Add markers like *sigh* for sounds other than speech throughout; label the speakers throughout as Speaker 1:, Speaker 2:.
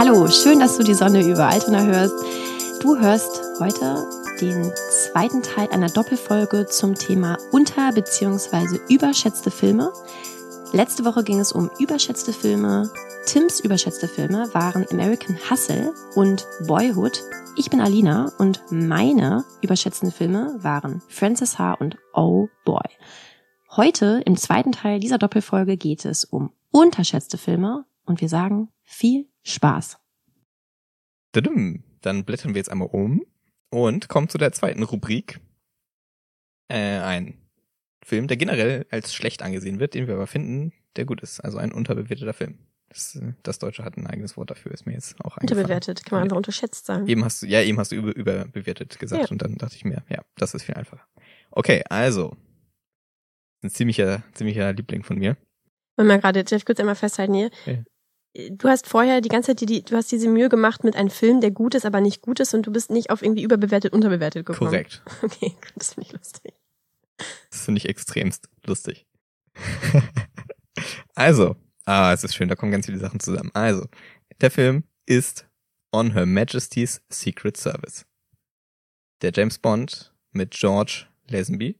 Speaker 1: Hallo, schön, dass du die Sonne über Altona hörst. Du hörst heute den zweiten Teil einer Doppelfolge zum Thema unter- bzw. überschätzte Filme. Letzte Woche ging es um überschätzte Filme. Tims überschätzte Filme waren American Hustle und Boyhood. Ich bin Alina und meine überschätzten Filme waren Frances H. und Oh Boy. Heute im zweiten Teil dieser Doppelfolge geht es um unterschätzte Filme und wir sagen viel Spaß.
Speaker 2: Dann blättern wir jetzt einmal um und kommen zu der zweiten Rubrik. Äh, ein Film, der generell als schlecht angesehen wird, den wir aber finden, der gut ist. Also ein unterbewerteter Film. Das, das Deutsche hat ein eigenes Wort dafür, ist mir jetzt auch eingefallen.
Speaker 1: Unterbewertet, kann man einfach unterschätzt sagen.
Speaker 2: Eben hast du, ja, eben hast du über, überbewertet gesagt
Speaker 1: Ja.
Speaker 2: und dann dachte ich mir, ja, das ist viel einfacher. Okay, also. Ein ziemlicher, ziemlicher Liebling von mir.
Speaker 1: Wollen wir gerade, darf ich kurz einmal festhalten hier?
Speaker 2: Ja.
Speaker 1: Du hast vorher die ganze Zeit die, die, du hast diese Mühe gemacht mit einem Film, der gut ist, aber nicht gut ist und du bist nicht auf irgendwie überbewertet, unterbewertet gekommen.
Speaker 2: Korrekt. *laughs*
Speaker 1: Okay, das finde ich lustig.
Speaker 2: Das finde ich extremst lustig. *laughs* also, ah, es ist schön, da kommen ganz viele Sachen zusammen. Also, der Film ist On Her Majesty's Secret Service. Der James Bond mit George Lazenby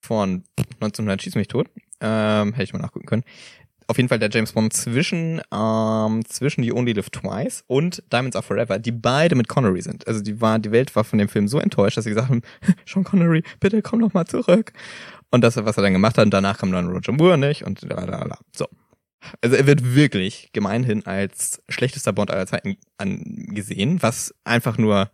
Speaker 2: von 1900 Schieß mich tot. Ähm, hätte ich mal nachgucken können. Auf jeden Fall der James Bond zwischen, ähm, zwischen You Only Live Twice und Diamonds Are Forever, die beide mit Connery sind. Also die war, die Welt war von dem Film so enttäuscht, dass sie gesagt haben, *laughs* Sean Connery, bitte komm noch mal zurück. Und das, was er dann gemacht hat, und danach kam dann Roger Moore nicht und la la la. So. Also er wird wirklich gemeinhin als schlechtester Bond aller Zeiten angesehen, was einfach nur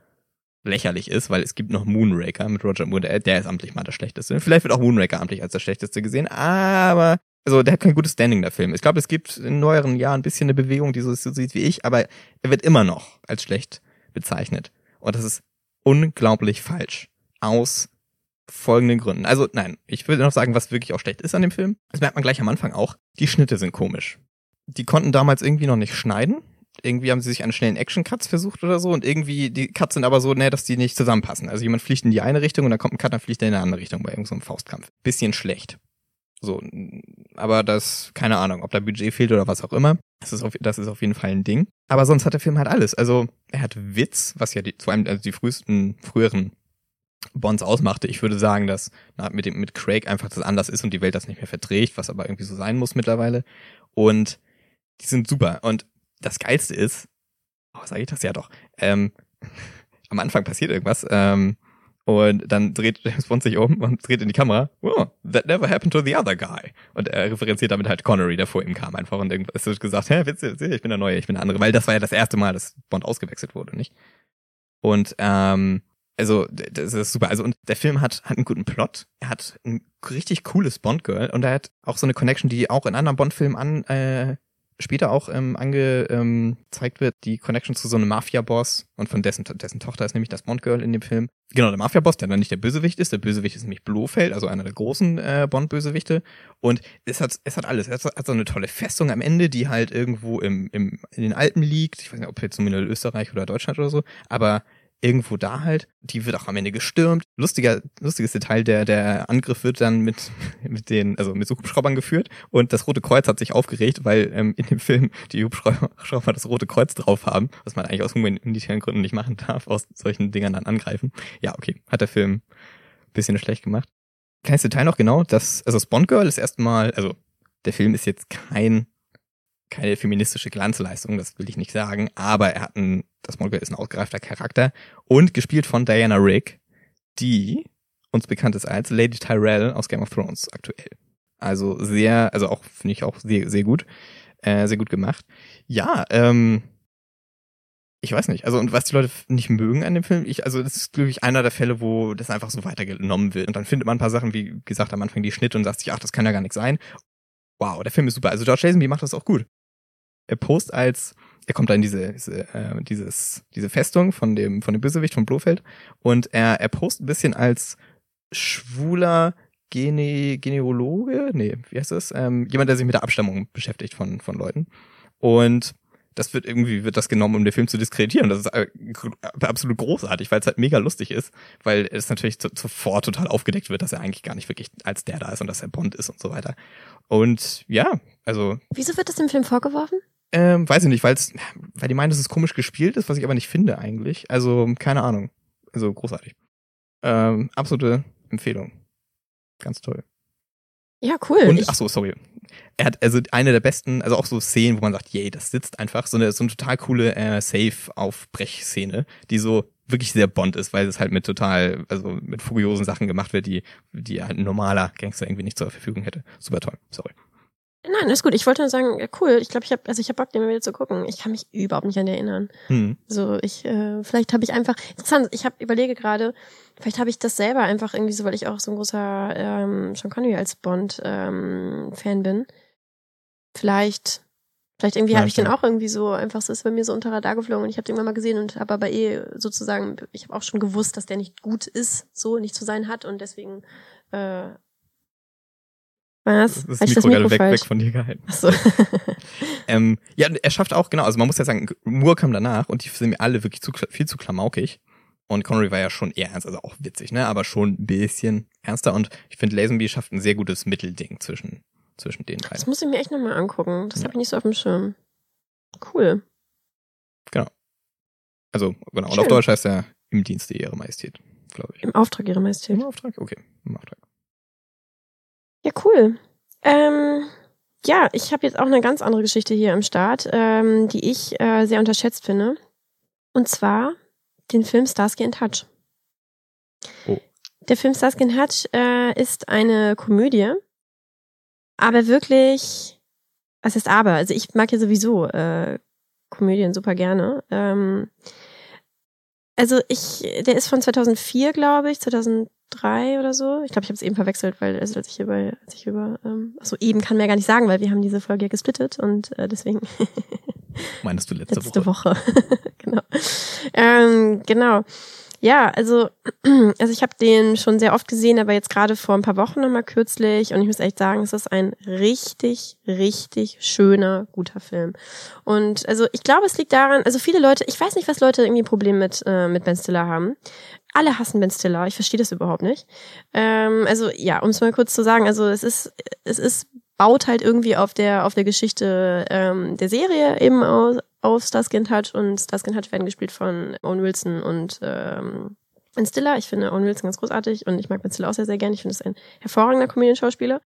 Speaker 2: lächerlich ist, weil es gibt noch Moonraker mit Roger Moore, der, der ist amtlich mal der schlechteste. Vielleicht wird auch Moonraker amtlich als der schlechteste gesehen, aber also der hat kein gutes Standing, der Film. Ich glaube, es gibt in neueren Jahren ein bisschen eine Bewegung, die so, so sieht wie ich, aber er wird immer noch als schlecht bezeichnet. Und das ist unglaublich falsch. Aus folgenden Gründen. Also nein, ich würde noch sagen, was wirklich auch schlecht ist an dem Film. Das merkt man gleich am Anfang auch. Die Schnitte sind komisch. Die konnten damals irgendwie noch nicht schneiden. Irgendwie haben sie sich an schnellen Action-Cuts versucht oder so und irgendwie, die Cuts sind aber so, ne, dass die nicht zusammenpassen. Also jemand fliegt in die eine Richtung und dann kommt ein Cut, dann fliegt er in eine andere Richtung bei irgendeinem Faustkampf. Bisschen schlecht. So, aber das, keine Ahnung, ob da Budget fehlt oder was auch immer. Das ist auf, das ist auf jeden Fall ein Ding. Aber sonst hat der Film halt alles. Also, er hat Witz, was ja die, vor allem also die frühesten, früheren Bonds ausmachte. Ich würde sagen, dass na, mit dem, mit Craig einfach das anders ist und die Welt das nicht mehr verträgt, was aber irgendwie so sein muss mittlerweile. Und die sind super. Und das Geilste ist, oh, sage ich das ja doch, ähm, *laughs* am Anfang passiert irgendwas, ähm, und dann dreht *laughs* James Bond sich um und dreht in die Kamera. Oh, that never happened to the other guy. Und er referenziert damit halt Connery, der vor ihm kam einfach. Und es wird gesagt, hä, witzig, ich bin der Neue, ich bin der andere. Weil das war ja das erste Mal, dass Bond ausgewechselt wurde, nicht? Und ähm, also das ist super. Also und der Film hat hat einen guten Plot. Er hat ein richtig cooles Bond Girl und er hat auch so eine Connection, die auch in anderen Bond Filmen an äh, später auch ähm, angezeigt ähm, wird, die Connection zu so einem Mafia-Boss und von dessen, dessen Tochter ist nämlich das Bond-Girl in dem Film. Genau, der Mafia-Boss, der dann nicht der Bösewicht ist. Der Bösewicht ist nämlich Blofeld, also einer der großen äh, Bond-Bösewichte. Und es hat, es hat alles. Es hat so eine tolle Festung am Ende, die halt irgendwo im, im, in den Alpen liegt. Ich weiß nicht, ob jetzt in Österreich oder Deutschland oder so, aber irgendwo da halt. Die wird auch am Ende gestürmt. Lustiger, lustiges Detail, der, der Angriff wird dann mit, *laughs* mit den, also mit Hubschraubern geführt und das Rote Kreuz hat sich aufgeregt, weil ähm, in dem Film die Hubschrauber das Rote Kreuz drauf haben, was man eigentlich aus humanitären Gründen nicht machen darf, aus solchen Dingern dann angreifen. Ja, okay, hat der Film bisschen schlecht gemacht. Kleines Detail noch genau, dass, also Spawn Girl ist erstmal, also der Film ist jetzt kein keine feministische Glanzleistung, das will ich nicht sagen, aber er hat ein, das Monk ist ein ausgereifter Charakter und gespielt von Diana Rigg, die uns bekannt ist als Lady Tyrell aus Game of Thrones aktuell. Also sehr, also auch finde ich auch sehr, sehr gut, äh, sehr gut gemacht. Ja, ähm, ich weiß nicht, also und was die Leute nicht mögen an dem Film, ich, also das ist glaube ich einer der Fälle, wo das einfach so weitergenommen wird und dann findet man ein paar Sachen, wie gesagt am Anfang die Schnitte und sagt sich, ach, das kann ja gar nichts sein. Wow, der Film ist super. Also George Lazenby macht das auch gut er post als er kommt da in diese, diese äh, dieses diese Festung von dem von dem Bösewicht von Blofeld und er er post ein bisschen als schwuler Gene, Genealoge, nee, wie heißt das? Ähm, jemand, der sich mit der Abstammung beschäftigt von von Leuten und das wird irgendwie wird das genommen, um den Film zu diskreditieren. Das ist äh, absolut großartig, weil es halt mega lustig ist, weil es natürlich sofort total aufgedeckt wird, dass er eigentlich gar nicht wirklich als der da ist und dass er Bond ist und so weiter. Und ja, also
Speaker 1: Wieso wird das im Film vorgeworfen?
Speaker 2: Ähm, weiß ich nicht, weil's, weil die meinen, dass es komisch gespielt ist, was ich aber nicht finde eigentlich. Also, keine Ahnung. Also großartig. Ähm, absolute Empfehlung. Ganz toll.
Speaker 1: Ja, cool.
Speaker 2: Und, ach so, sorry. Er hat also eine der besten, also auch so Szenen, wo man sagt, yay, das sitzt einfach. So eine, so eine total coole äh, Safe-Aufbrech-Szene, die so wirklich sehr Bond ist, weil es halt mit total, also mit furiosen Sachen gemacht wird, die, die halt ein normaler Gangster irgendwie nicht zur Verfügung hätte. Super toll, sorry.
Speaker 1: Nein, ist gut. Ich wollte nur sagen, cool. Ich glaube, ich habe, also ich habe Bock, den mal wieder zu gucken. Ich kann mich überhaupt nicht an den erinnern. Hm. So, ich, äh, vielleicht habe ich einfach, interessant. Ich habe überlege gerade, vielleicht habe ich das selber einfach irgendwie so, weil ich auch so ein großer ähm, Sean Connery als Bond ähm, Fan bin. Vielleicht, vielleicht irgendwie habe ich den auch irgendwie so einfach, so ist bei mir so unter Radar geflogen und ich habe den irgendwann mal gesehen und habe aber eh sozusagen, ich habe auch schon gewusst, dass der nicht gut ist, so nicht zu sein hat und deswegen äh,
Speaker 2: was? Das, das Mikro, das Mikro gerade weg, weg von dir gehalten. Ach so. *laughs* ähm, ja, er schafft auch, genau, also man muss ja sagen, Moore kam danach und die sind mir alle wirklich zu, viel zu klamaukig. Und Connery war ja schon eher ernst, also auch witzig, ne, aber schon ein bisschen ernster. Und ich finde, Lazenby schafft ein sehr gutes Mittelding zwischen, zwischen den beiden.
Speaker 1: Das muss ich mir echt nochmal angucken. Das ja. habe ich nicht so auf dem Schirm. Cool.
Speaker 2: Genau. Also, genau. Schön. Und auf Deutsch heißt er im Dienste Ihrer Majestät, glaube ich.
Speaker 1: Im Auftrag Ihrer Majestät.
Speaker 2: Im Auftrag? Okay, im Auftrag.
Speaker 1: Ja, cool. Ähm, ja, ich habe jetzt auch eine ganz andere Geschichte hier im Start, ähm, die ich äh, sehr unterschätzt finde. Und zwar den Film Starsky in Touch. Oh. Der Film Starsky in Touch äh, ist eine Komödie, aber wirklich, was ist aber? Also ich mag ja sowieso äh, Komödien super gerne. Ähm, also ich, der ist von 2004, glaube ich, 2000 drei oder so. Ich glaube, ich habe es eben verwechselt, weil also als ich hier bei, als ich über, ähm, achso, eben kann mir ja gar nicht sagen, weil wir haben diese Folge ja gesplittet und äh, deswegen.
Speaker 2: Meinst du letzte,
Speaker 1: letzte Woche? Woche. *laughs* genau. Ähm, genau. Ja, also, *clears throat* also ich habe den schon sehr oft gesehen, aber jetzt gerade vor ein paar Wochen nochmal kürzlich und ich muss echt sagen, es ist ein richtig, richtig schöner, guter Film. Und also ich glaube, es liegt daran, also viele Leute, ich weiß nicht, was Leute irgendwie ein Problem mit, äh, mit Ben Stiller haben. Alle hassen Ben Stiller, ich verstehe das überhaupt nicht. Ähm, also ja, um es mal kurz zu sagen, also es ist, es ist baut halt irgendwie auf der auf der Geschichte ähm, der Serie eben aus, auf Starsky Touch und Starsky Touch werden gespielt von Owen Wilson und ähm, Ben Stiller. Ich finde Owen Wilson ganz großartig und ich mag Ben Stiller auch sehr, sehr gerne. Ich finde es ein hervorragender Comedian-Schauspieler.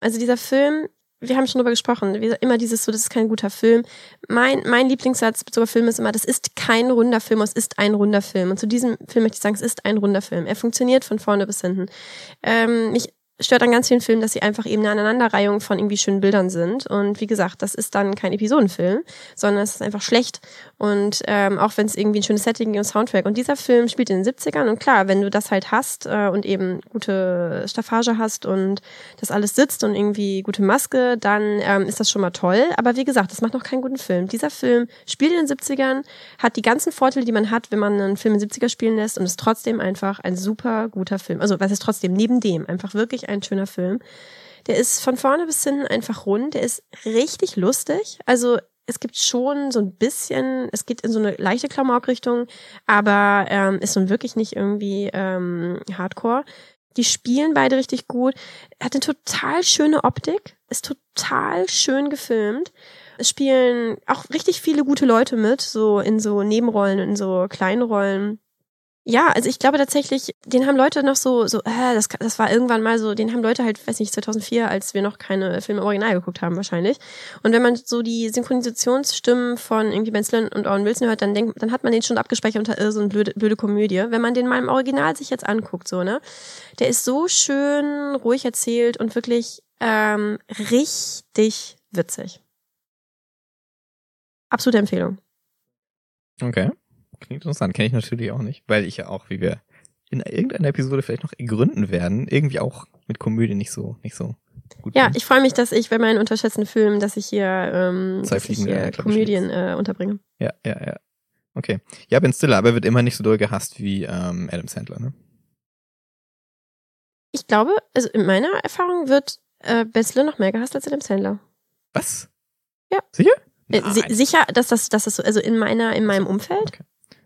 Speaker 1: Also dieser Film, wir haben schon drüber gesprochen, immer dieses so, das ist kein guter Film. Mein, mein Lieblingssatz sogar Film ist immer, das ist kein runder Film, es ist ein runder Film. Und zu diesem Film möchte ich sagen, es ist ein runder Film. Er funktioniert von vorne bis hinten. Ähm, mich stört an ganz vielen Filmen, dass sie einfach eben eine Aneinanderreihung von irgendwie schönen Bildern sind. Und wie gesagt, das ist dann kein Episodenfilm, sondern es ist einfach schlecht. Und ähm, auch wenn es irgendwie ein schönes Setting und Soundtrack. Und dieser Film spielt in den 70ern. Und klar, wenn du das halt hast äh, und eben gute Staffage hast und das alles sitzt und irgendwie gute Maske, dann ähm, ist das schon mal toll. Aber wie gesagt, das macht noch keinen guten Film. Dieser Film spielt in den 70ern, hat die ganzen Vorteile, die man hat, wenn man einen Film in den 70er spielen lässt und ist trotzdem einfach ein super guter Film. Also was ist trotzdem? Neben dem einfach wirklich ein schöner Film. Der ist von vorne bis hinten einfach rund. Der ist richtig lustig. Also es gibt schon so ein bisschen, es geht in so eine leichte Klamauk-Richtung, aber ähm, ist nun wirklich nicht irgendwie ähm, Hardcore. Die spielen beide richtig gut. Er hat eine total schöne Optik, ist total schön gefilmt. Es spielen auch richtig viele gute Leute mit, so in so Nebenrollen, in so kleinen Rollen. Ja, also ich glaube tatsächlich, den haben Leute noch so, so, äh, das, das war irgendwann mal so, den haben Leute halt, weiß nicht, 2004, als wir noch keine Filme original geguckt haben wahrscheinlich. Und wenn man so die Synchronisationsstimmen von irgendwie Ben Stiller und Owen Wilson hört, dann denkt, dann hat man den schon abgespeichert unter äh, so eine blöde, blöde Komödie. Wenn man den mal im Original sich jetzt anguckt, so, ne, der ist so schön ruhig erzählt und wirklich ähm, richtig witzig. Absolute Empfehlung.
Speaker 2: Okay. Klingt interessant, kenne ich natürlich auch nicht, weil ich ja auch, wie wir in irgendeiner Episode vielleicht noch ergründen werden, irgendwie auch mit Komödie nicht so, nicht so gut.
Speaker 1: Ja, bin. ich freue mich, dass ich bei meinen unterschätzten Filmen, dass ich hier, ähm, dass ich hier Komödien äh, unterbringe.
Speaker 2: Ja, ja, ja. Okay. Ja, Ben Stiller, aber wird immer nicht so doll gehasst wie ähm, Adam Sandler, ne?
Speaker 1: Ich glaube, also in meiner Erfahrung wird äh, Ben Stiller noch mehr gehasst als Adam Sandler.
Speaker 2: Was?
Speaker 1: Ja.
Speaker 2: Sicher?
Speaker 1: Äh, sicher, dass das, dass das so, also in meiner, in meinem Umfeld. Okay.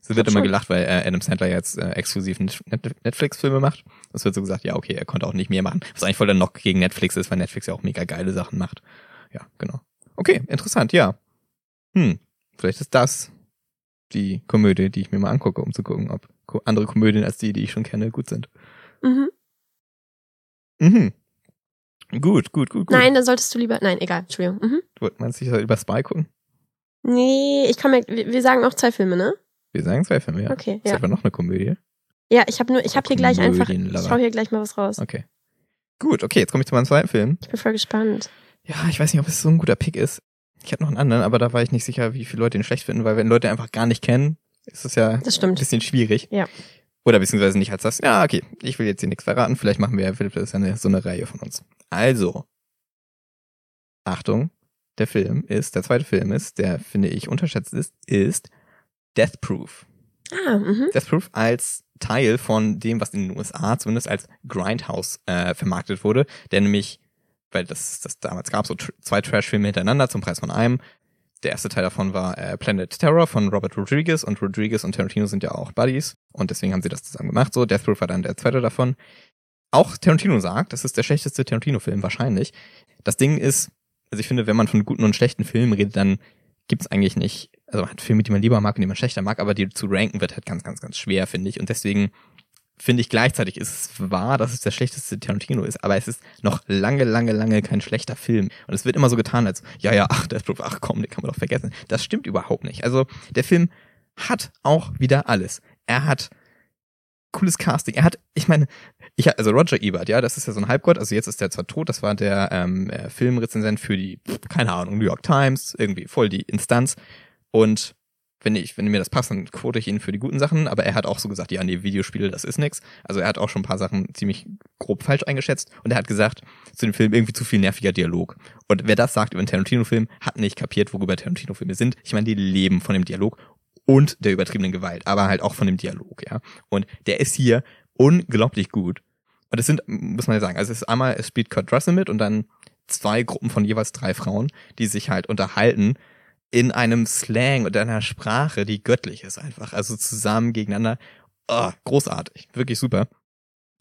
Speaker 2: Es wird immer gelacht, weil äh, Adam Sandler jetzt äh, exklusiv Netflix-Filme macht. Es wird so gesagt, ja, okay, er konnte auch nicht mehr machen. Was eigentlich voll dann noch gegen Netflix ist, weil Netflix ja auch mega geile Sachen macht. Ja, genau. Okay, interessant, ja. hm, vielleicht ist das die Komödie, die ich mir mal angucke, um zu gucken, ob andere Komödien als die, die ich schon kenne, gut sind.
Speaker 1: Mhm.
Speaker 2: Mhm. Gut, gut, gut, gut.
Speaker 1: Nein, dann solltest du lieber. Nein, egal, Entschuldigung. Mhm.
Speaker 2: Du meinst, ich soll über Spy gucken?
Speaker 1: Nee, ich komme. Wir, wir sagen auch zwei Filme, ne?
Speaker 2: Wir sagen zwei Filme, ja.
Speaker 1: Okay,
Speaker 2: Ist
Speaker 1: ja.
Speaker 2: etwa noch eine Komödie?
Speaker 1: Ja, ich habe nur, ich habe hier gleich einfach. Ich hau hier gleich mal was raus.
Speaker 2: Okay. Gut, okay, jetzt komme ich zu meinem zweiten Film.
Speaker 1: Ich bin voll gespannt.
Speaker 2: Ja, ich weiß nicht, ob es so ein guter Pick ist. Ich hatte noch einen anderen, aber da war ich nicht sicher, wie viele Leute ihn schlecht finden, weil wenn Leute einfach gar nicht kennen, ist es ja
Speaker 1: Das
Speaker 2: ein bisschen schwierig.
Speaker 1: Ja.
Speaker 2: Oder beziehungsweise nicht als das, ja, okay, ich will jetzt hier nichts verraten, vielleicht machen wir, das ist ja eine, so eine Reihe von uns. Also, Achtung, der Film ist, der zweite Film ist, der finde ich unterschätzt ist, ist Death Proof.
Speaker 1: Ah, mhm.
Speaker 2: Death Proof als Teil von dem, was in den USA zumindest als Grindhouse äh, vermarktet wurde, der nämlich, weil das, das damals gab, so tr zwei Trash-Filme hintereinander zum Preis von einem. Der erste Teil davon war äh, Planet Terror von Robert Rodriguez und Rodriguez und Tarantino sind ja auch Buddies und deswegen haben sie das zusammen gemacht. So, Death Proof war dann der zweite davon. Auch Tarantino sagt, das ist der schlechteste Tarantino-Film wahrscheinlich. Das Ding ist, also ich finde, wenn man von guten und schlechten Filmen redet, dann gibt's eigentlich nicht, also man hat Filme, die man lieber mag und die man schlechter mag, aber die zu ranken wird halt ganz, ganz, ganz schwer, finde ich. Und deswegen finde ich gleichzeitig ist es wahr, dass es der schlechteste Tarantino ist, aber es ist noch lange, lange, lange kein schlechter Film. Und es wird immer so getan, als, ja, ja, ach, Proof, ach komm, den kann man doch vergessen. Das stimmt überhaupt nicht. Also, der Film hat auch wieder alles. Er hat cooles Casting. Er hat, ich meine, ich also Roger Ebert, ja, das ist ja so ein Halbgott. Also jetzt ist der zwar tot, das war der ähm, äh, Filmrezensent für die, keine Ahnung, New York Times, irgendwie voll die Instanz. Und wenn ich, wenn mir das passt, dann quote ich ihn für die guten Sachen. Aber er hat auch so gesagt, ja, nee, Videospiele, das ist nix. Also er hat auch schon ein paar Sachen ziemlich grob falsch eingeschätzt. Und er hat gesagt, zu dem Film irgendwie zu viel nerviger Dialog. Und wer das sagt über einen Tarantino-Film, hat nicht kapiert, worüber Tarantino-Filme sind. Ich meine, die leben von dem Dialog und der übertriebenen Gewalt, aber halt auch von dem Dialog, ja. Und der ist hier unglaublich gut. Und es sind, muss man ja sagen, also es ist einmal, es spielt Kurt Russell mit und dann zwei Gruppen von jeweils drei Frauen, die sich halt unterhalten in einem Slang und einer Sprache, die göttlich ist einfach. Also zusammen gegeneinander. Oh, großartig. Wirklich super.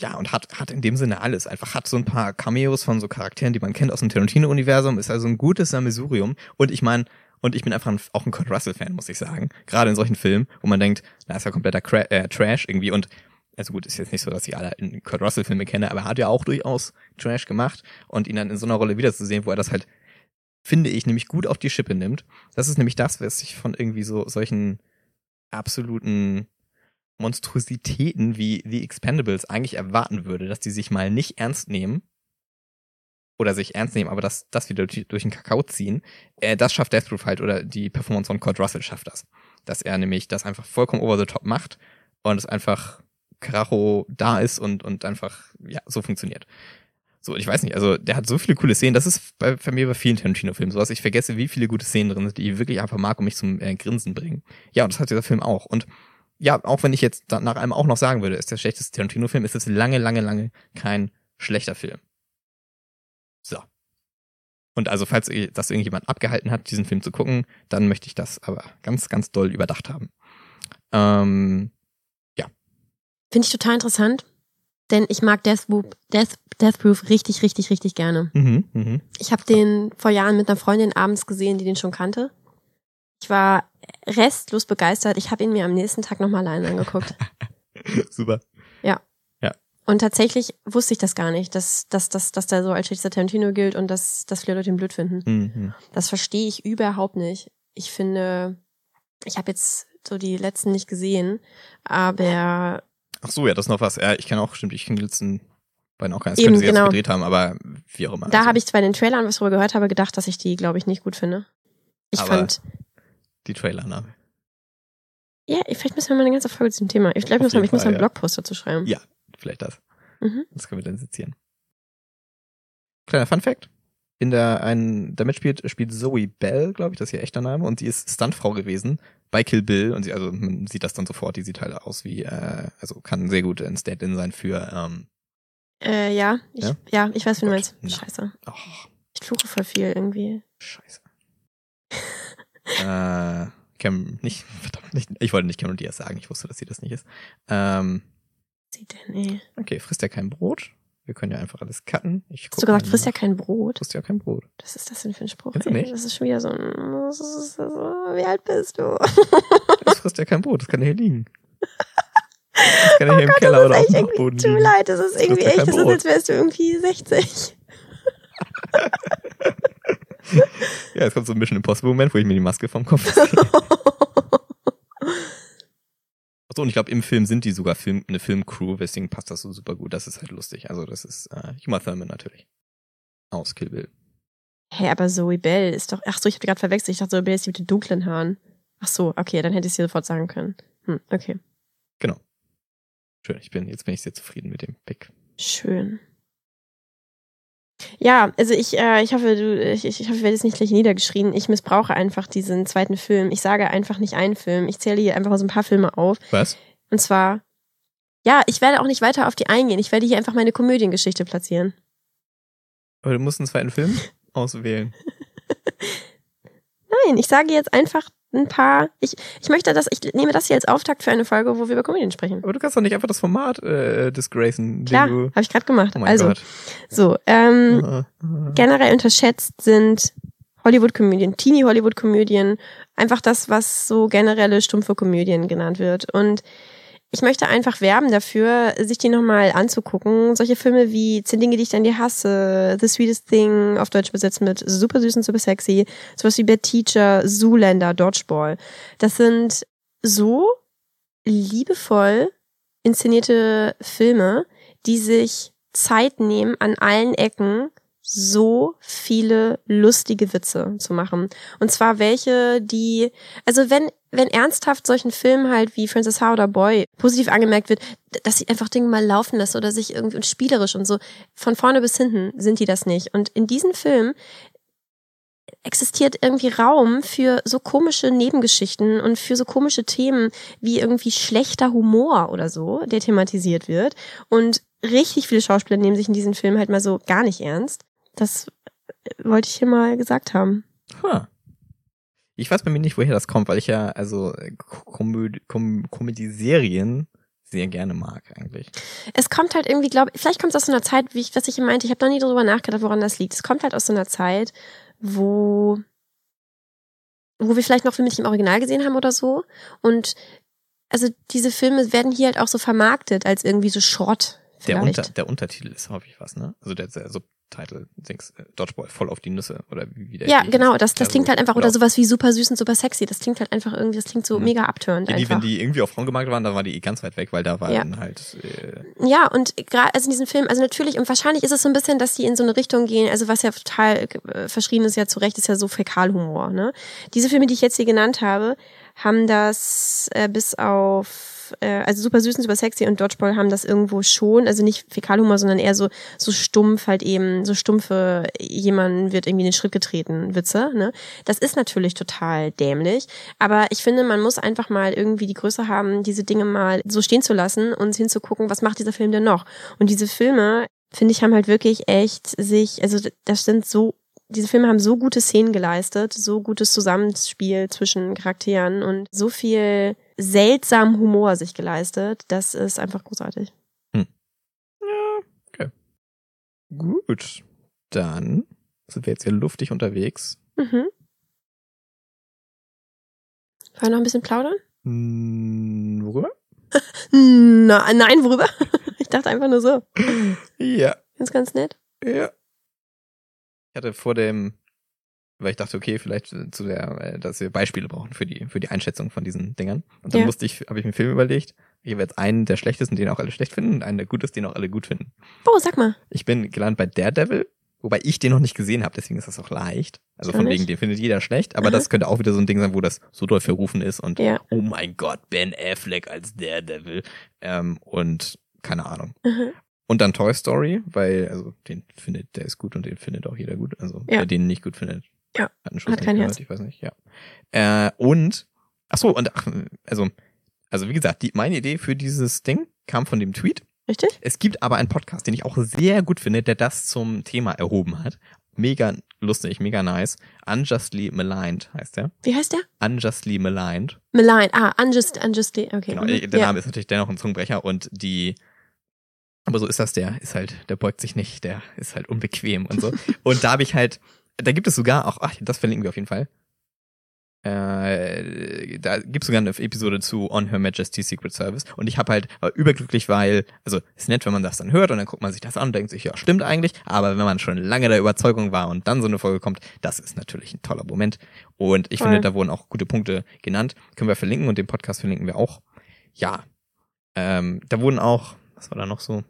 Speaker 2: Ja, und hat, hat in dem Sinne alles. Einfach hat so ein paar Cameos von so Charakteren, die man kennt aus dem Tarantino-Universum. Ist also ein gutes Sammelsurium. Und ich meine, und ich bin einfach ein, auch ein Kurt Russell-Fan, muss ich sagen. Gerade in solchen Filmen, wo man denkt, na, ist ja kompletter Cra äh, Trash irgendwie. Und also gut, ist jetzt nicht so, dass ich alle Kurt Russell-Filme kenne, aber er hat ja auch durchaus Trash gemacht. Und ihn dann in so einer Rolle wiederzusehen, wo er das halt, finde ich, nämlich gut auf die Schippe nimmt. Das ist nämlich das, was ich von irgendwie so solchen absoluten Monstrositäten wie The Expendables eigentlich erwarten würde, dass die sich mal nicht ernst nehmen oder sich ernst nehmen, aber dass das wieder durch, durch den Kakao ziehen, äh, das schafft Death Proof halt oder die Performance von Kurt Russell schafft das. Dass er nämlich das einfach vollkommen over the top macht und es einfach Karacho da ist und, und einfach, ja, so funktioniert. So, ich weiß nicht, also der hat so viele coole Szenen, das ist bei, bei mir bei vielen Tarantino-Filmen so, dass ich vergesse, wie viele gute Szenen drin sind, die ich wirklich einfach mag und mich zum äh, Grinsen bringen. Ja, und das hat dieser Film auch. Und ja, auch wenn ich jetzt nach einem auch noch sagen würde, ist der schlechteste Tarantino-Film, ist es lange, lange, lange kein schlechter Film. So. Und also, falls das irgendjemand abgehalten hat, diesen Film zu gucken, dann möchte ich das aber ganz, ganz doll überdacht haben. Ähm,
Speaker 1: Finde ich total interessant, denn ich mag Death, Whoop, Death, Proof richtig, richtig, richtig gerne.
Speaker 2: mhm, mhm.
Speaker 1: Ich habe den vor Jahren mit einer Freundin abends gesehen, die den schon kannte. Ich war restlos begeistert. Ich habe ihn mir am nächsten Tag nochmal alleine angeguckt. *laughs*
Speaker 2: Super.
Speaker 1: Und tatsächlich wusste ich das gar nicht, dass, dass, dass, dass der so als schlechtester Tarantino gilt und dass, dass viele Leute ihn blöd finden.
Speaker 2: Mhm.
Speaker 1: Das verstehe ich überhaupt nicht. Ich finde, ich habe jetzt so die letzten nicht gesehen, aber
Speaker 2: Ach so, ja, das ist noch was. Ja, ich kann auch, stimmt, ich kenne letzten beiden auch gar nicht.
Speaker 1: Eben,
Speaker 2: könnte sie jetzt
Speaker 1: genau.
Speaker 2: gedreht haben, aber wie auch immer.
Speaker 1: da
Speaker 2: Also,
Speaker 1: habe ich zwar in den Trailern was drüber gehört, aber gedacht, dass ich die, glaube ich, nicht gut finde. Ich
Speaker 2: Aber-
Speaker 1: fand,
Speaker 2: Die Trailer-Name.
Speaker 1: ja, vielleicht müssen wir mal eine ganze Folge zu dem Thema. Ich glaube, ich, muss ich muss
Speaker 2: Fall,
Speaker 1: einen
Speaker 2: ja.
Speaker 1: Blogpost dazu schreiben.
Speaker 2: Ja. Vielleicht das.
Speaker 1: Mhm.
Speaker 2: Das können wir dann sezieren. Kleiner Fun Fact. In der einen, damit spielt, spielt Zoe Bell, glaube ich, das ist ihr echter Name, und sie ist Stuntfrau gewesen bei Kill Bill und sie, also man sieht das dann sofort, die sieht halt aus wie, äh, also kann sehr gut ein Stand-in sein für, ähm,
Speaker 1: Äh, ja, ich,
Speaker 2: Ja?
Speaker 1: ja? ich weiß, wie du meinst.
Speaker 2: na.
Speaker 1: Scheiße.
Speaker 2: oh,
Speaker 1: Ich fluche voll viel irgendwie.
Speaker 2: scheiße. *laughs* äh, Cam, nicht, *laughs* verdammt, nicht, ich wollte nicht Cameron Diaz sagen, ich wusste, dass sie das nicht ist. Ähm,
Speaker 1: sieht denn, ey?
Speaker 2: okay, frisst er kein Brot? Wir können ja einfach alles cutten. Ich
Speaker 1: Hast du gesagt, frisst ja kein Brot?
Speaker 2: Frisst ja kein Brot.
Speaker 1: Was ist das denn für ein Spruch?
Speaker 2: Kennst du nicht?
Speaker 1: Das ist schon wieder so ein. Wie alt bist du?
Speaker 2: Das frisst ja kein Brot, das kann ja hier liegen. Das kann ja hier im Keller oder auf dem Dachboden
Speaker 1: irgendwie, tut mir
Speaker 2: liegen.
Speaker 1: leid, das ist irgendwie echt, das ist, als wärst du irgendwie 60. *laughs*
Speaker 2: Ja, jetzt kommt so ein Mission Impossible Moment, wo ich mir die Maske vom Kopf ziehe. *laughs* Achso, und ich glaube, im Film sind die sogar Film, eine Filmcrew, deswegen passt das so super gut. Das ist halt lustig. Also, das ist äh, Uma Thurman natürlich. Aus Kill Bill.
Speaker 1: Hä, aber Zoe Bell ist doch. Ach so, ich hab die gerade verwechselt. Ich dachte, Zoe Bell ist die mit den dunklen Haaren. Ach so, okay, dann hätte ich sie sofort sagen können. Hm, okay.
Speaker 2: Schön, ich bin, jetzt bin ich sehr zufrieden mit dem Pick.
Speaker 1: Schön. Ja, also ich, äh, ich hoffe, du, ich, ich hoffe, ich werde jetzt nicht gleich niedergeschrien. Ich missbrauche einfach diesen zweiten Film. Ich sage einfach nicht einen Film. Ich zähle hier einfach mal so ein paar Filme auf.
Speaker 2: Was?
Speaker 1: Und zwar, ja, ich werde auch nicht weiter auf die eingehen. Ich werde hier einfach meine Komödiengeschichte platzieren.
Speaker 2: Aber du musst einen zweiten Film *laughs* auswählen. *laughs*
Speaker 1: Nein, ich sage jetzt einfach ein paar. Ich, ich möchte das, ich nehme das hier als Auftakt für eine Folge, wo wir über Komödien sprechen.
Speaker 2: Aber du kannst doch nicht einfach das Format äh, disgracen.
Speaker 1: Klar,
Speaker 2: Du,
Speaker 1: habe ich gerade gemacht.
Speaker 2: oh
Speaker 1: also,
Speaker 2: Gott.
Speaker 1: so, ähm,
Speaker 2: Äh, äh.
Speaker 1: generell unterschätzt sind Hollywood-Komödien, Teenie-Hollywood-Komödien, einfach das, was so generelle stumpfe Komödien genannt wird. Und ich möchte einfach werben dafür, sich die nochmal anzugucken. Solche Filme wie Zehn Dinge, die ich an dir hasse, The Sweetest Thing, auf Deutsch besetzt mit Super süß und super sexy, sowas wie Bad Teacher, Zoolander, Dodgeball. Das sind so liebevoll inszenierte Filme, die sich Zeit nehmen, an allen Ecken so viele lustige Witze zu machen. Und zwar welche, die, also wenn, wenn ernsthaft solchen Filmen halt wie Francis Ha oder Boy positiv angemerkt wird, dass sie einfach Dinge mal laufen lassen oder sich irgendwie und spielerisch und so, von vorne bis hinten sind die das nicht. Und in diesen Filmen existiert irgendwie Raum für so komische Nebengeschichten und für so komische Themen wie irgendwie schlechter Humor oder so, der thematisiert wird. Und richtig viele Schauspieler nehmen sich in diesen Filmen halt mal so gar nicht ernst. Das äh, wollte ich hier mal gesagt haben.
Speaker 2: Huh. Ich weiß bei mir nicht, woher das kommt, weil ich ja also äh, Komödie, Kom Komödieserien sehr gerne mag eigentlich.
Speaker 1: Es kommt halt irgendwie, glaube vielleicht kommt es aus so einer Zeit, wie ich, was ich meinte, ich habe noch nie darüber nachgedacht, woran das liegt. Es kommt halt aus so einer Zeit, wo wo wir vielleicht noch Filme nicht im Original gesehen haben oder so. Und also diese Filme werden hier halt auch so vermarktet als irgendwie so Short.
Speaker 2: Der,
Speaker 1: Vielleicht.
Speaker 2: Unter, der Untertitel ist häufig was, ne? Also der, der Subtitle, Dings, äh, Dodgeball, voll auf die Nüsse oder wie, der
Speaker 1: ja, genau, das, das
Speaker 2: Ja,
Speaker 1: klingt halt einfach, oder
Speaker 2: laut.
Speaker 1: sowas wie super süß und super sexy. Das klingt halt einfach irgendwie, das klingt so
Speaker 2: Mhm.
Speaker 1: mega abtörend
Speaker 2: Wenn die, wenn die irgendwie auf Frauengemarkt waren, dann waren die eh ganz weit weg, weil da war
Speaker 1: Ja.
Speaker 2: dann halt äh,
Speaker 1: Ja, und gerade also in diesem Film, also natürlich, und wahrscheinlich ist es so ein bisschen, dass die in so eine Richtung gehen, also was ja total äh, verschrien ist ja zu Recht, ist ja so Fäkalhumor, ne? Diese Filme, die ich jetzt hier genannt habe, haben das äh, bis auf äh, also super süß und super sexy und Dodgeball haben das irgendwo schon, also nicht Fäkalhumor, sondern eher so so stumpf halt eben, so stumpfe jemand wird irgendwie in den Schritt getreten Witze, ne? Das ist natürlich total dämlich, aber ich finde, man muss einfach mal irgendwie die Größe haben, diese Dinge mal so stehen zu lassen und hinzugucken, was macht dieser Film denn noch? Und diese Filme, finde ich, haben halt wirklich echt sich, also das sind so diese Filme haben so gute Szenen geleistet, so gutes Zusammenspiel zwischen Charakteren und so viel seltsamen Humor sich geleistet. Das ist einfach großartig.
Speaker 2: gut. Dann sind wir jetzt hier luftig unterwegs.
Speaker 1: Mhm. Wollen wir noch ein bisschen plaudern?
Speaker 2: Hm, worüber? *laughs*
Speaker 1: Na, nein, worüber? *laughs* Ich dachte einfach nur so.
Speaker 2: Ja,
Speaker 1: Ganz, ganz nett.
Speaker 2: ja. Ich hatte vor dem, weil ich dachte, okay, vielleicht zu der, äh, dass wir Beispiele brauchen für die, für die Einschätzung von diesen Dingern. Und dann
Speaker 1: Ja.
Speaker 2: musste ich, habe ich mir einen Film überlegt. Ich habe jetzt einen der schlechtesten, den auch alle schlecht finden, und einen der gut ist, den auch alle gut finden.
Speaker 1: Oh, sag mal.
Speaker 2: Ich bin gelandet bei Daredevil, wobei ich den noch nicht gesehen habe, deswegen ist das auch leicht. Also
Speaker 1: auch
Speaker 2: von wegen,
Speaker 1: nicht.
Speaker 2: den findet jeder schlecht, aber
Speaker 1: Aha.
Speaker 2: das könnte auch wieder so ein Ding sein, wo das so doll verrufen ist und
Speaker 1: Ja.
Speaker 2: oh mein Gott, Ben Affleck als Daredevil ähm, und keine Ahnung.
Speaker 1: Mhm.
Speaker 2: Und dann Toy Story, weil, also den findet, der ist gut und den findet auch jeder gut. Also
Speaker 1: Ja.
Speaker 2: wer den nicht gut findet,
Speaker 1: Ja.
Speaker 2: hat einen Schuss
Speaker 1: Hat kein
Speaker 2: gehört,
Speaker 1: Herz.
Speaker 2: ich weiß nicht, ja. Äh, und, ach so, und ach, also, also wie gesagt, die, meine Idee für dieses Ding kam von dem Tweet.
Speaker 1: Richtig?
Speaker 2: Es gibt aber einen Podcast, den ich auch sehr gut finde, der das zum Thema erhoben hat. Mega lustig, mega nice. Unjustly Maligned heißt der.
Speaker 1: Wie heißt der?
Speaker 2: Unjustly Maligned.
Speaker 1: Malign. Ah, unjust, unjustly. Okay.
Speaker 2: Genau,
Speaker 1: mhm.
Speaker 2: der
Speaker 1: ja.
Speaker 2: Name ist natürlich dennoch ein Zungenbrecher und die Aber so ist das, der ist halt, der beugt sich nicht, der ist halt unbequem und so. *laughs* und da habe ich halt, da gibt es sogar auch, ach, das verlinken wir auf jeden Fall. Äh, da gibt's sogar eine Episode zu On Her Majesty's Secret Service und ich habe halt überglücklich, weil also ist nett, wenn man das dann hört und dann guckt man sich das an und denkt sich ja stimmt eigentlich, aber wenn man schon lange der Überzeugung war und dann so eine Folge kommt, das ist natürlich ein toller Moment und ich
Speaker 1: Voll.
Speaker 2: finde da wurden auch gute Punkte genannt, können wir verlinken und den Podcast verlinken wir auch. Ja, ähm, da wurden auch, was war da noch so?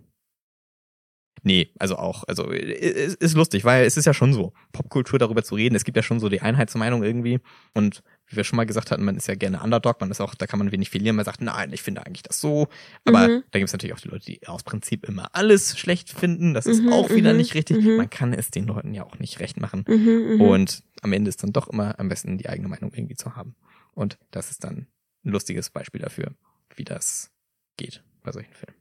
Speaker 2: Nee, also auch, also ist, ist lustig, weil es ist ja schon so, Popkultur darüber zu reden, es gibt ja schon so die Einheitsmeinung irgendwie und wie wir schon mal gesagt hatten, man ist ja gerne Underdog, man ist auch, da kann man wenig verlieren, man sagt, nein, ich finde eigentlich das so, aber
Speaker 1: Mhm.
Speaker 2: da gibt es natürlich auch die Leute, die aus Prinzip immer alles schlecht finden, das ist
Speaker 1: Mhm,
Speaker 2: auch wieder
Speaker 1: mhm,
Speaker 2: nicht richtig,
Speaker 1: mhm.
Speaker 2: man kann es den Leuten ja auch nicht recht machen
Speaker 1: Mhm,
Speaker 2: und am Ende ist dann doch immer am besten die eigene Meinung irgendwie zu haben und das ist dann ein lustiges Beispiel dafür, wie das geht bei solchen Filmen.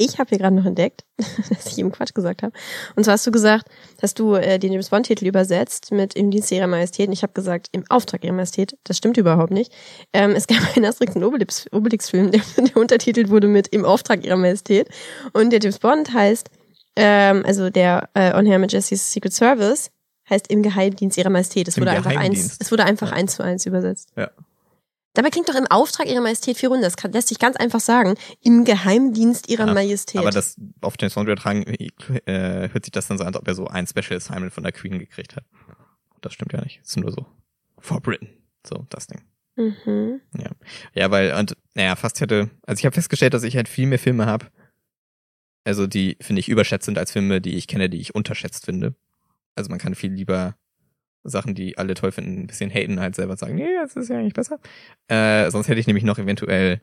Speaker 1: Ich habe hier gerade noch entdeckt, *laughs* dass ich eben Quatsch gesagt habe. Und zwar hast du gesagt, dass du äh, den James Bond-Titel übersetzt mit Im Dienst ihrer Majestät. Und ich habe gesagt, im Auftrag ihrer Majestät. Das stimmt überhaupt nicht. Ähm, es gab einen Asterix und Obelix- Obelix-Film, der, *laughs* der untertitelt wurde mit Im Auftrag ihrer Majestät. Und der James Bond heißt, ähm, also der äh, On Her Majesty's Secret Service heißt Im Geheimdienst ihrer Majestät. Es
Speaker 2: Im
Speaker 1: wurde einfach eins, es wurde einfach
Speaker 2: Ja.
Speaker 1: eins zu eins übersetzt.
Speaker 2: Ja.
Speaker 1: Dabei klingt doch im Auftrag ihrer Majestät viel runder. Das kann, lässt sich ganz einfach sagen. Im Geheimdienst ihrer
Speaker 2: Ja,
Speaker 1: Majestät.
Speaker 2: Aber das auf James Bond übertragen äh, hört sich das dann so an, als ob er so ein Special Assignment von der Queen gekriegt hat. Das stimmt ja nicht. Es ist nur so for Britain. So, das Ding.
Speaker 1: mhm.
Speaker 2: Ja, weil, und naja, fast hätte, also ich habe festgestellt, dass ich halt viel mehr Filme habe, also die, finde ich, überschätzt sind als Filme, die ich kenne, die ich unterschätzt finde. Also man kann viel lieber Sachen, die alle toll finden, ein bisschen haten, halt selber sagen, nee, das ist ja eigentlich besser. Äh, sonst hätte ich nämlich noch eventuell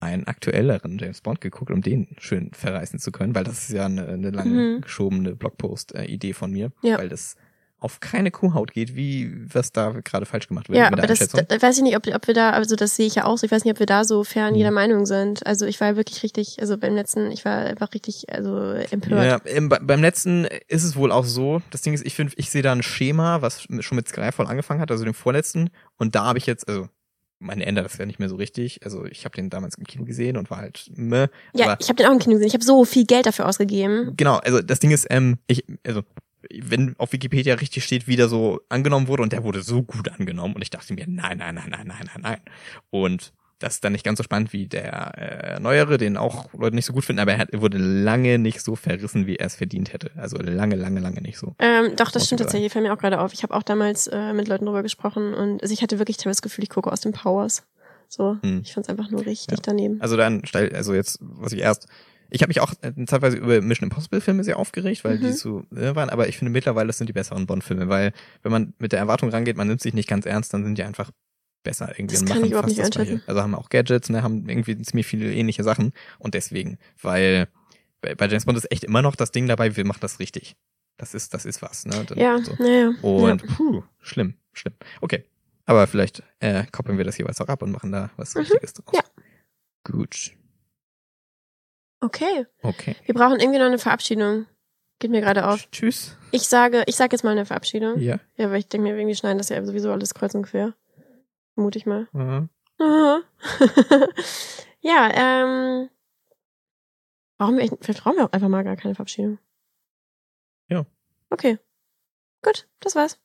Speaker 2: einen aktuelleren James Bond geguckt, um den schön verreißen zu können, weil das ist ja eine, eine lange
Speaker 1: Mhm.
Speaker 2: geschobene Blogpost-Idee von mir,
Speaker 1: Ja.
Speaker 2: weil das auf keine Kuhhaut geht, wie was da gerade falsch gemacht wird
Speaker 1: Ja, aber das, da, weiß ich nicht, ob, ob wir da, also das sehe ich ja auch so, ich weiß nicht, ob wir da so fern
Speaker 2: Mhm.
Speaker 1: jeder Meinung sind. Also ich war wirklich richtig, also beim letzten, ich war einfach richtig, also empört.
Speaker 2: Ja, im, be- beim letzten ist es wohl auch so. Das Ding ist, ich finde, ich sehe da ein Schema, was schon mit Skyfall angefangen hat, also dem vorletzten. Und da habe ich jetzt, also meine ändert das ja nicht mehr so richtig. Also ich habe den damals im Kino gesehen und war halt meh.
Speaker 1: Ja, ich habe den auch im Kino gesehen. Ich habe so viel Geld dafür ausgegeben.
Speaker 2: genau, also das Ding ist, ähm, ich, also wenn auf Wikipedia richtig steht, wie der so angenommen wurde und der wurde so gut angenommen und ich dachte mir, nein, nein, nein, nein, nein, nein, nein. Und das ist dann nicht ganz so spannend wie der äh, neuere, den auch Leute nicht so gut finden, aber er, hat, wurde lange nicht so verrissen, wie er es verdient hätte. Also lange, lange, lange nicht so.
Speaker 1: Ähm, doch, das stimmt
Speaker 2: ich
Speaker 1: tatsächlich, fällt mir auch gerade auf. Ich habe auch damals äh, mit Leuten drüber gesprochen und also ich hatte wirklich teilweise das Gefühl, ich gucke aus den Powers. So,
Speaker 2: Hm.
Speaker 1: ich fand's einfach nur richtig
Speaker 2: Ja.
Speaker 1: daneben.
Speaker 2: Also dann, also jetzt, was ich erst, ich habe mich auch äh, zeitweise über Mission Impossible Filme sehr aufgeregt, weil
Speaker 1: Mhm.
Speaker 2: die so äh, waren, aber ich finde mittlerweile das sind die besseren Bond-Filme, weil wenn man mit der Erwartung rangeht, man nimmt sich nicht ganz ernst, dann sind die einfach besser irgendwie
Speaker 1: Das
Speaker 2: und
Speaker 1: kann
Speaker 2: machen fast
Speaker 1: nicht
Speaker 2: das Gleiche. Also haben auch Gadgets, ne, haben irgendwie ziemlich viele ähnliche Sachen und deswegen, weil bei, bei James Bond ist echt immer noch das Ding dabei, wir machen das richtig. Das ist, das ist was, ne? Dann
Speaker 1: Ja,
Speaker 2: so.
Speaker 1: naja.
Speaker 2: Und
Speaker 1: ja.
Speaker 2: puh, schlimm, schlimm. Okay. Aber vielleicht äh, koppeln wir das jeweils auch ab und machen da was
Speaker 1: Mhm,
Speaker 2: Richtiges draus.
Speaker 1: ja.
Speaker 2: Gut.
Speaker 1: Okay.
Speaker 2: Okay.
Speaker 1: Wir brauchen irgendwie noch eine Verabschiedung. Geht mir gerade auf.
Speaker 2: Tschüss.
Speaker 1: Ich sage, ich sage jetzt mal eine Verabschiedung.
Speaker 2: Ja.
Speaker 1: Ja, weil ich denke mir, irgendwie schneiden das ja sowieso alles kreuz und quer. Vermute ich mal.
Speaker 2: Mhm.
Speaker 1: Aha. *laughs* ja, ähm. Brauchen wir, echt- vielleicht brauchen wir auch einfach mal gar keine Verabschiedung.
Speaker 2: Ja.
Speaker 1: Okay. Gut, das war's.